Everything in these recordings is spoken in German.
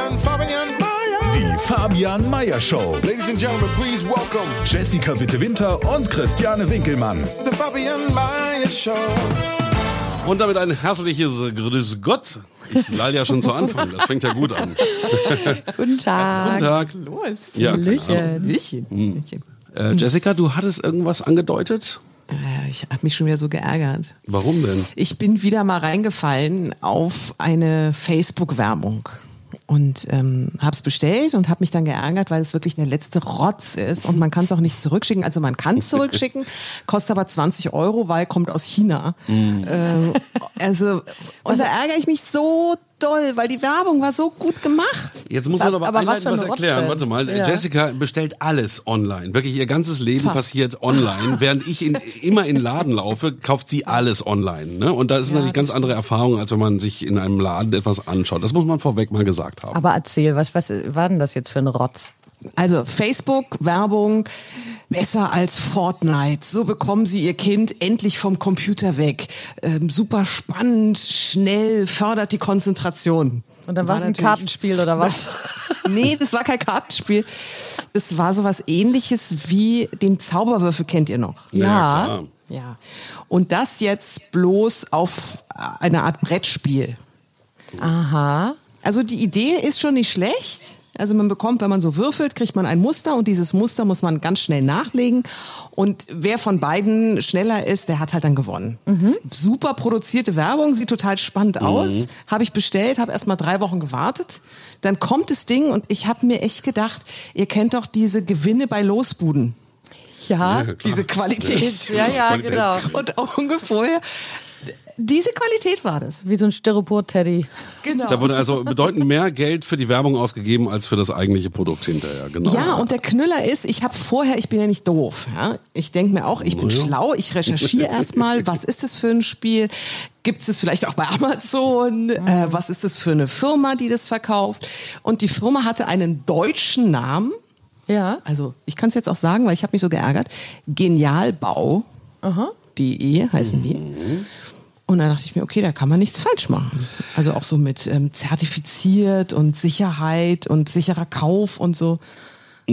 Fabian, Fabian, Mayer. Die Fabian Meyer Show. Ladies and gentlemen, please welcome Jessica Witte-Winter und Christiane Winkelmann. the Fabian Mayer Show. Und damit ein herzliches Grüß Gott. Ich lall ja schon zu Anfang, das fängt ja gut an. Guten Tag. Guten Tag. Los. Ja, Hallöchen. Hallöchen. Hallöchen. Äh, Jessica, du hattest irgendwas angedeutet? Äh, Ich habe mich schon wieder so geärgert. Warum denn? Ich bin wieder mal reingefallen auf eine Facebook-Werbung und ähm, habe es bestellt und habe mich dann geärgert, weil es wirklich der letzte Rotz ist und man kann es auch nicht zurückschicken. Also man kann es zurückschicken, kostet aber 20 Euro, weil kommt aus China. Ähm, also und da ärgere ich mich so doll, weil die Werbung war so gut gemacht. Jetzt muss man aber, Aber was was erklären. Warte mal, Ja. Jessica bestellt alles online. Wirklich, ihr ganzes Leben Fast. passiert online. Während ich in, immer in den Laden laufe, kauft sie alles online. Ne? Und da ist natürlich ganz andere Erfahrung, als wenn man sich in einem Laden etwas anschaut. Das muss man vorweg mal gesagt haben. Aber erzähl, was, was war denn das jetzt für ein Rotz? Also Facebook, Werbung, besser als Fortnite. So bekommen Sie Ihr Kind endlich vom Computer weg. Ähm, super spannend, schnell, fördert die Konzentration. Und dann war es ein Kartenspiel oder was? Nee, das war kein Kartenspiel. Das war sowas ähnliches wie den Zauberwürfel, kennt ihr noch? Ja. klar. Ja. Und das jetzt bloß auf eine Art Brettspiel. Aha. Also die Idee ist schon nicht schlecht. Also man bekommt, wenn man so würfelt, kriegt man ein Muster und dieses Muster muss man ganz schnell nachlegen. Und wer von beiden schneller ist, der hat halt dann gewonnen. Super produzierte Werbung, sieht total spannend aus. Habe ich bestellt, habe erst mal drei Wochen gewartet. Dann kommt das Ding und ich habe mir echt gedacht, ihr kennt doch diese Gewinne bei Losbuden. Ja. klar. Diese Qualität. Ja, ja, genau. Und ungefähr, diese Qualität war das. Wie so ein Styropor-Teddy. Genau. Da wurde also bedeutend mehr Geld für die Werbung ausgegeben als für das eigentliche Produkt hinterher. Genau. Ja, und der Knüller ist, ich habe vorher, ich bin ja nicht doof. Ja? Ich denke mir auch, ich bin schlau, ich recherchiere erstmal, was ist das für ein Spiel? Gibt es das vielleicht auch bei Amazon? Äh, was ist das für eine Firma, die das verkauft? Und die Firma hatte einen deutschen Namen. Ja. Also ich kann es jetzt auch sagen, weil ich habe mich so geärgert. Genialbau.de heißen die. Und dann dachte ich mir, okay, da kann man nichts falsch machen. Also auch so mit ähm, zertifiziert und Sicherheit und sicherer Kauf und so.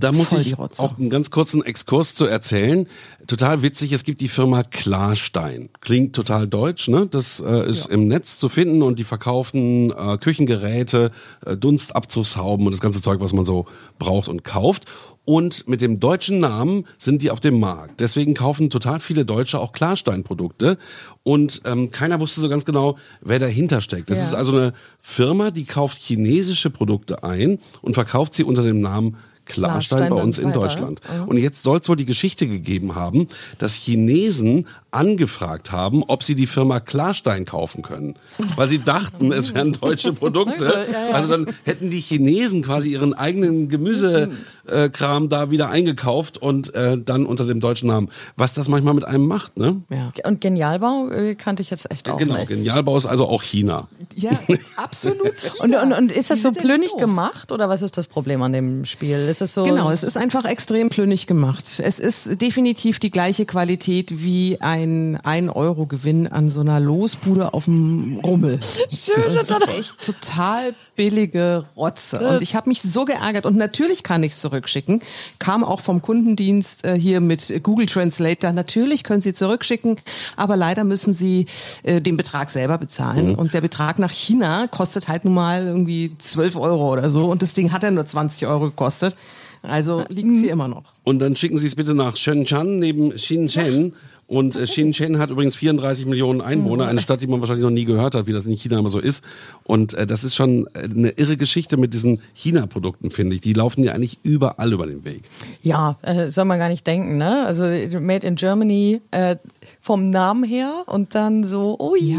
Da muss Voll ich auch einen ganz kurzen Exkurs zu erzählen. Total witzig, es gibt die Firma Klarstein. Klingt total deutsch, ne? Das äh, ist im Netz zu finden und die verkaufen äh, Küchengeräte, äh, Dunstabzugshauben und das ganze Zeug, was man so braucht und kauft. Und mit dem deutschen Namen sind die auf dem Markt. Deswegen kaufen total viele Deutsche auch Klarstein-Produkte. Und ähm, keiner wusste so ganz genau, wer dahinter steckt. Das Ja. ist also eine Firma, die kauft chinesische Produkte ein und verkauft sie unter dem Namen Klarstein, Klarstein bei uns in weiter. Deutschland. Und jetzt soll es wohl die Geschichte gegeben haben, dass Chinesen angefragt haben, ob sie die Firma Klarstein kaufen können. Weil sie dachten, es wären deutsche Produkte. Also dann hätten die Chinesen quasi ihren eigenen Gemüsekram da wieder eingekauft und äh, dann unter dem deutschen Namen. Was das manchmal mit einem macht, ne? Ja, Und Genialbau äh, kannte ich jetzt echt auch Genau, nicht. Genialbau ist also auch China. ja absolut. Und, und, und ist das so doof. gemacht oder was ist das Problem an dem Spiel? Ist es so? Genau, es ist einfach extrem plünnig gemacht. Es ist definitiv die gleiche Qualität wie ein 1-Euro-Gewinn an so einer Losbude auf dem Rummel. Schön, das ist echt total billige Rotze. Und ich habe mich so geärgert. Und natürlich kann ich es zurückschicken. Kam auch vom Kundendienst äh, hier mit Google Translator. Natürlich können Sie zurückschicken, aber leider müssen Sie äh, den Betrag selber bezahlen. Und der Betrag nach China kostet halt nun mal irgendwie 12 Euro oder so. Und das Ding hat ja nur 20 Euro gekostet. Also liegt sie immer noch. Und dann schicken Sie es bitte nach Shenzhen neben Shenzhen. Und äh, Shenzhen hat übrigens 34 Millionen Einwohner, eine Stadt, die man wahrscheinlich noch nie gehört hat, wie das in China immer so ist. Und äh, das ist schon äh, eine irre Geschichte mit diesen China-Produkten, finde ich. Die laufen ja eigentlich überall über den Weg. Ja, äh, soll man gar nicht denken, ne? Also Made in Germany äh, vom Namen her und dann so, ui. Ja.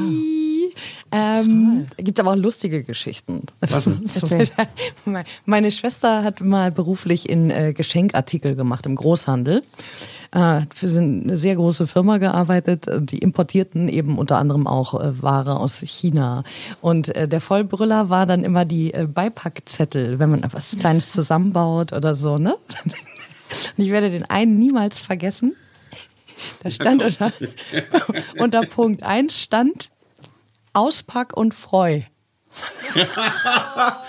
Ähm, gibt aber auch lustige Geschichten. Was denn? Meine Schwester hat mal beruflich in äh, Geschenkartikel gemacht im Großhandel. Äh, für eine sehr große Firma gearbeitet und die importierten eben unter anderem auch äh, Ware aus China. Und äh, der Vollbrüller war dann immer die äh, Beipackzettel, wenn man etwas Kleines zusammenbaut oder so, ne? Und ich werde den einen niemals vergessen. Da stand unter, unter Punkt 1 stand Auspack und Freu.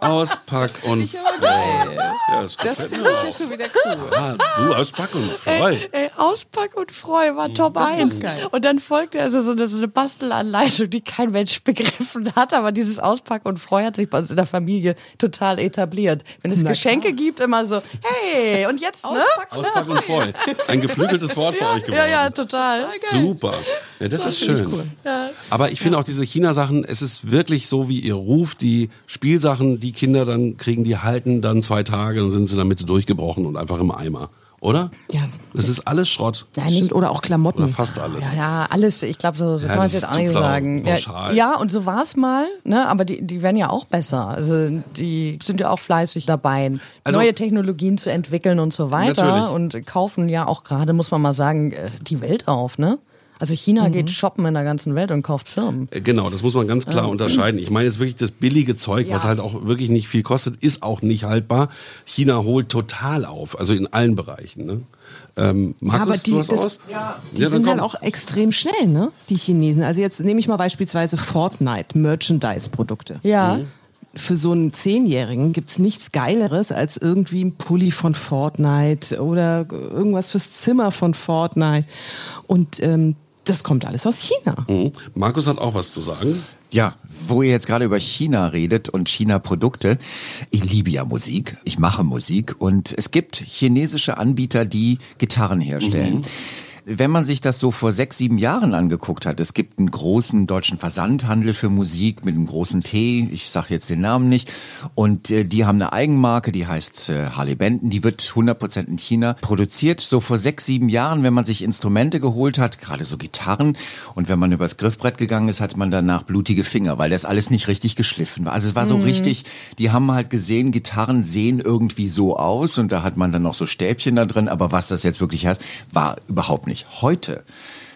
Auspack und geil. Ja, das Das finde ich ja schon wieder cool. Ah, du Auspack und Freu. Ey, ey, Auspack und Freu war Top das ist 1. geil. Und dann folgte also so eine, so eine Bastelanleitung, die kein Mensch begriffen hat. Aber dieses Auspack und Freu hat sich bei uns in der Familie total etabliert. Wenn es Na Geschenke klar. gibt, immer so, hey, und jetzt, ne? Auspacken. Auspack und Freu. Ein geflügeltes Wort bei euch geworden. Ja, ja, total. Super. Ja, das, ist finde ich schön. cool. Aber ich finde auch diese China-Sachen, es ist wirklich so, wie ihr ruft, die Spielsachen, die Kinder dann kriegen, die halten dann zwei Tage und sind sie in der Mitte durchgebrochen und einfach im Eimer. Oder? Ja. Das ist alles Schrott. Ja, nicht, oder auch Klamotten. Oder fast alles. Ja, ja, alles. Ich glaube, so, so Ja, kann man es jetzt auch nicht sagen. Ja, ja, und so war es mal, ne? aber die, die werden ja auch besser. Also die sind ja auch fleißig dabei, Also- neue Technologien zu entwickeln und so weiter. Natürlich. Und kaufen ja auch gerade, muss man mal sagen, äh, die Welt auf. Ne? Also China geht shoppen in der ganzen Welt und kauft Firmen. Äh, Genau, das muss man ganz klar unterscheiden. Ich meine jetzt wirklich das billige Zeug, was Ja. halt auch wirklich nicht viel kostet, ist auch nicht haltbar. China holt total auf, also in allen Bereichen. Ne? Ähm, Markus, aber die, du hast das, aus? ja, die Ja, dann sind halt komm. auch extrem schnell, ne? Die Chinesen. Also jetzt nehme ich mal beispielsweise Fortnite, Merchandise-Produkte. Ja. Für so einen Zehnjährigen gibt's nichts Geileres als irgendwie ein Pulli von Fortnite oder irgendwas fürs Zimmer von Fortnite. Und ähm, das kommt alles aus China. Mhm. Markus hat auch was zu sagen. Ja, wo ihr jetzt gerade über China redet und China-Produkte. Ich liebe ja Musik. Ich mache Musik und es gibt chinesische Anbieter, die Gitarren herstellen. Wenn man sich das so vor sechs, sieben Jahren angeguckt hat, es gibt einen großen deutschen Versandhandel für Musik mit einem großen T, ich sage jetzt den Namen nicht, und äh, die haben eine Eigenmarke, die heißt äh, Harley Benton, die wird 100% in China produziert. So vor sechs, sieben Jahren, wenn man sich Instrumente geholt hat, gerade so Gitarren, und wenn man übers Griffbrett gegangen ist, hatte man danach blutige Finger, weil das alles nicht richtig geschliffen war. Also es war so richtig, die haben halt gesehen, Gitarren sehen irgendwie so aus und da hat man dann noch so Stäbchen da drin, aber was das jetzt wirklich heißt, war überhaupt nicht. Heute,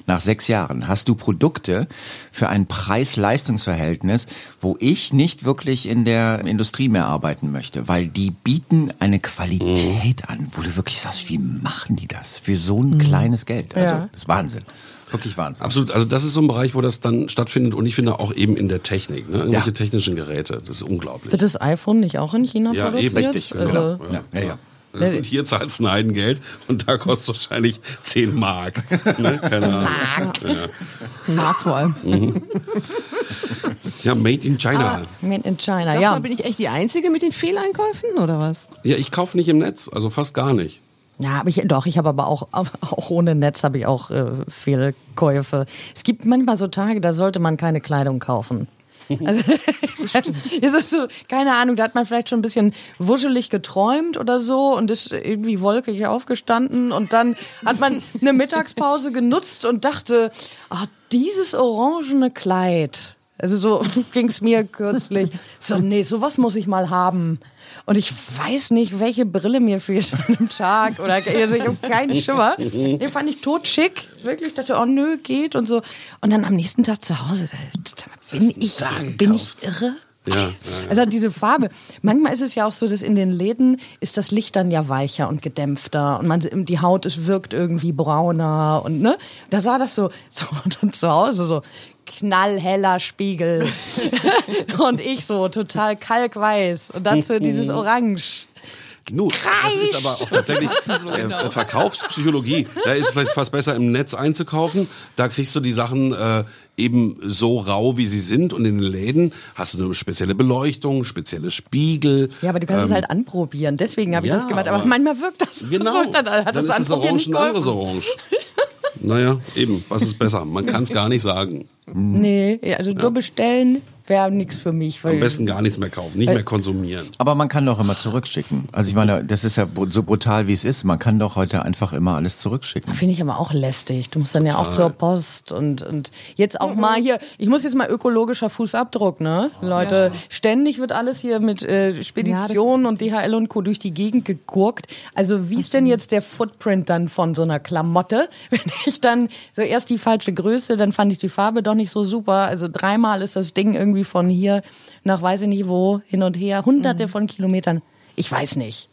nach sechs Jahren, hast du Produkte für ein Preis-Leistungs-Verhältnis, wo ich nicht wirklich in der Industrie mehr arbeiten möchte, weil die bieten eine Qualität an, wo du wirklich sagst, wie machen die das für so ein kleines Geld? Also, Ja. das ist Wahnsinn. Wirklich Wahnsinn. Absolut, also das ist so ein Bereich, wo das dann stattfindet und ich finde auch eben in der Technik, ne? irgendwelche Ja. technischen Geräte, das ist unglaublich. Wird das iPhone nicht auch in China Ja, produziert? eben, Richtig, Also, genau. Ja, ja, ja. Und hier zahlst du ein Heidengeld und da kostet es wahrscheinlich 10 Mark. Ne? Keine Ahnung. Mark vor allem. Ja, Made in China. Made in China, Sag ja. mal, bin ich echt die Einzige mit den Fehleinkäufen oder was? Ja, ich kaufe nicht im Netz, also fast gar nicht. Ja, aber ich, doch, ich habe aber auch, auch ohne Netz habe ich auch äh, Fehlkäufe. Es gibt manchmal so Tage, da sollte man keine Kleidung kaufen. Also, so, keine Ahnung, da hat man vielleicht schon ein bisschen wuschelig geträumt oder so und ist irgendwie wolkig aufgestanden und dann hat man eine Mittagspause genutzt und dachte, ah, dieses orangene Kleid. Also so ging's mir kürzlich. So, nee, sowas muss ich mal haben. Und ich weiß nicht, welche Brille mir fehlt an dem Tag. Oder also ich habe keinen Schimmer. Den fand ich totschick. Wirklich, dachte, oh nö, geht und so. Und dann am nächsten Tag zu Hause, da, bin ich, da bin ich irre? Ja, ja. Also diese Farbe. Manchmal ist es ja auch so, dass in den Läden ist das Licht dann ja weicher und gedämpfter und man die Haut es wirkt irgendwie brauner und ne. Da sah das so so und zu Hause so knallheller Spiegel und ich so total kalkweiß und dann so dieses Orange. Nu, das ist aber auch tatsächlich äh, äh, Verkaufspsychologie. Da ist vielleicht fast besser im Netz einzukaufen. Da kriegst du die Sachen äh, eben so rau, wie sie sind. Und in den Läden hast du eine spezielle Beleuchtung, spezielle Spiegel. Ja, aber du kannst es halt anprobieren. Deswegen habe ich Ähm, ja, das gemacht. Aber, aber- manchmal wirkt das Genau. so. Dann hat Dann das ist das Orange ein anderes. Orange. Naja, eben, was ist besser? Man kann es gar nicht sagen. Nee, also nur bestellen wäre nichts für mich. Weil Am besten gar nichts mehr kaufen, nicht mehr konsumieren. Aber man kann doch immer zurückschicken. Also ich meine, das ist ja so brutal, wie es ist. Man kann doch heute einfach immer alles zurückschicken. Finde ich aber auch lästig. Du musst dann ja auch zur Post und, und jetzt auch mal hier, ich muss jetzt mal ökologischer Fußabdruck, ne? Leute, ständig wird alles hier mit äh, Speditionen und DHL und Co. durch die Gegend gegurkt. Also wie ist denn jetzt der Footprint dann von so einer Klamotte? Wenn ich dann so erst die falsche Größe, dann fand ich die Farbe doch nicht so super. Also dreimal ist das Ding irgendwie von hier nach weiß ich nicht wo hin und her, hunderte von Kilometern. Ich weiß nicht.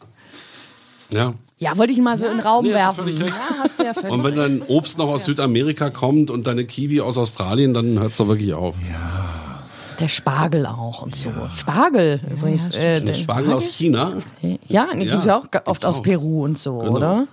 Ja. Ja, wollte ich mal so in den Raum Nee, werfen. Ja, ja Und wenn dein Obst noch aus Südamerika kommt und deine Kiwi aus Australien, dann hört es doch wirklich auf. Der Spargel auch und so. Spargel übrigens. äh, Der Spargel aus China. Ja, den Ja, gibt's ja auch oft aus auch. Peru und so, Genau. oder?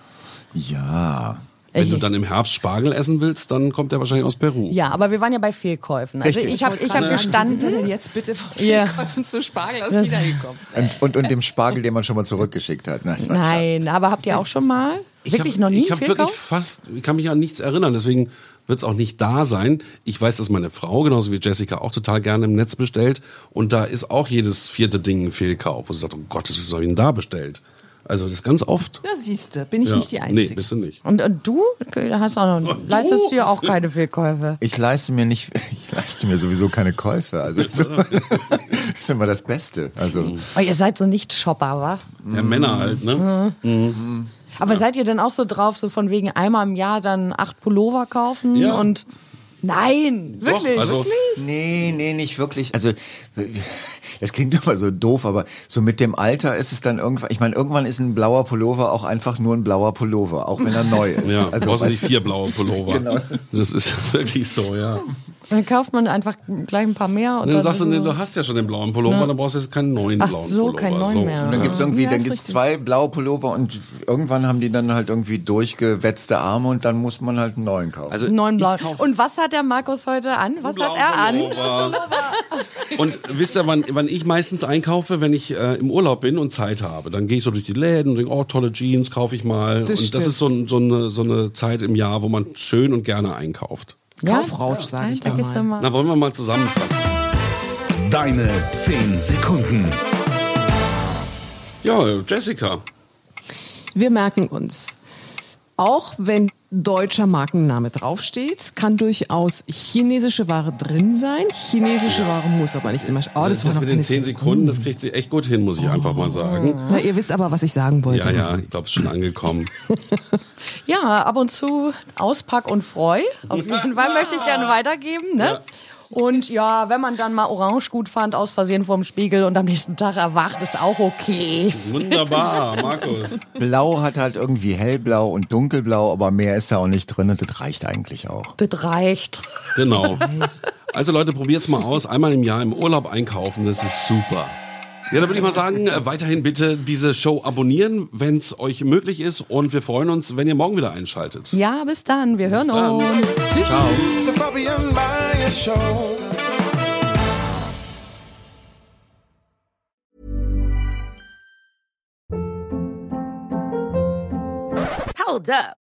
Ja. Wenn du dann im Herbst Spargel essen willst, dann kommt der wahrscheinlich aus Peru. Ja, aber wir waren ja bei Fehlkäufen. Also Richtig. ich habe ich hab gestanden. jetzt bitte von Ja. Fehlkäufen zu Spargel aus China gekommen? Und, und, und dem Spargel, den man schon mal zurückgeschickt hat. Na, Nein, aber habt ihr auch schon mal? Wirklich hab, noch nie Ich habe wirklich fast, ich kann mich an nichts erinnern, deswegen wird es auch nicht da sein. Ich weiß, dass meine Frau, genauso wie Jessica, auch total gerne im Netz bestellt. Und da ist auch jedes vierte Ding ein Fehlkauf. Wo sie sagt, oh Gott, was habe ich denn da bestellt? Also das ist ganz oft. Da siehst du, bin ich Ja. nicht die Nee, Einzige. bist du nicht. Und, und du hast auch noch, leistest dir auch keine Fehlkäufe. Ich leiste mir nicht, ich leiste mir sowieso keine Käufe. Also so, das ist immer das Beste. Also Oh, ihr seid so nicht Shopper, wa? Ja, Männer halt, ne? Aber seid ihr denn auch so drauf, so von wegen einmal im Jahr dann acht Pullover kaufen Ja. und Nein, Doch, wirklich. also nee, nee, nicht wirklich. Also das klingt immer so doof, aber so mit dem Alter ist es dann irgendwann. Ich meine, irgendwann ist ein blauer Pullover auch einfach nur ein blauer Pullover, auch wenn er neu ist. ja, also, brauchst du die vier blaue Pullover. Genau. Das ist wirklich so, ja. Dann kauft man einfach gleich ein paar mehr. Und Und dann sagst du, nee, so- du hast ja schon den blauen Pullover, dann brauchst du jetzt keinen neuen Ach blauen so, Pullover. keinen neuen mehr. Und dann gibt's irgendwie, Ja, dann gibt's zwei blaue Pullover und irgendwann haben die dann halt irgendwie durchgewetzte Arme und dann muss man halt einen neuen kaufen. Also Einen neuen blauen. Und was hat der Markus heute an? Was hat er an? Und wisst ihr, wann, wann ich meistens einkaufe, wenn ich äh, im Urlaub bin und Zeit habe? Dann gehe ich so durch die Läden und denke, oh, tolle Jeans kaufe ich mal. und das stimmt. ist so, so, eine, so eine Zeit im Jahr, wo man schön und gerne einkauft. Kaufrausch, sag ich da mal. mal. Na, wollen wir mal zusammenfassen. Deine 10 Sekunden. Ja, Jessica. Wir merken uns. Auch wenn deutscher Markenname draufsteht, kann durchaus chinesische Ware drin sein. Chinesische Ware muss aber nicht immer. Oh, das, Das, war noch mit den keine 10 Sekunden, das kriegt sie echt gut hin, muss ich einfach mal sagen. Na, ihr wisst aber, was ich sagen wollte. Ja, ja, ich glaube, es ist schon angekommen. Ja, ab und zu Auspack und Freu. Auf jeden Fall möchte ich gerne weitergeben. Ne? Und ja, wenn man dann mal Orange gut fand, aus Versehen vorm Spiegel und am nächsten Tag erwacht, ist auch okay. Wunderbar, Markus. Blau hat halt irgendwie hellblau und dunkelblau, aber mehr ist da auch nicht drin und das reicht eigentlich auch. Das reicht. Genau. Also Leute, probiert's mal aus. Einmal im Jahr im Urlaub einkaufen, das ist super. Ja, dann würde ich mal sagen, äh, weiterhin bitte diese Show abonnieren, wenn es euch möglich ist. Und wir freuen uns, wenn ihr morgen wieder einschaltet. Ja, bis dann. Wir hören dann. uns. Tschüss. The Fabian Maya Show. Hold up.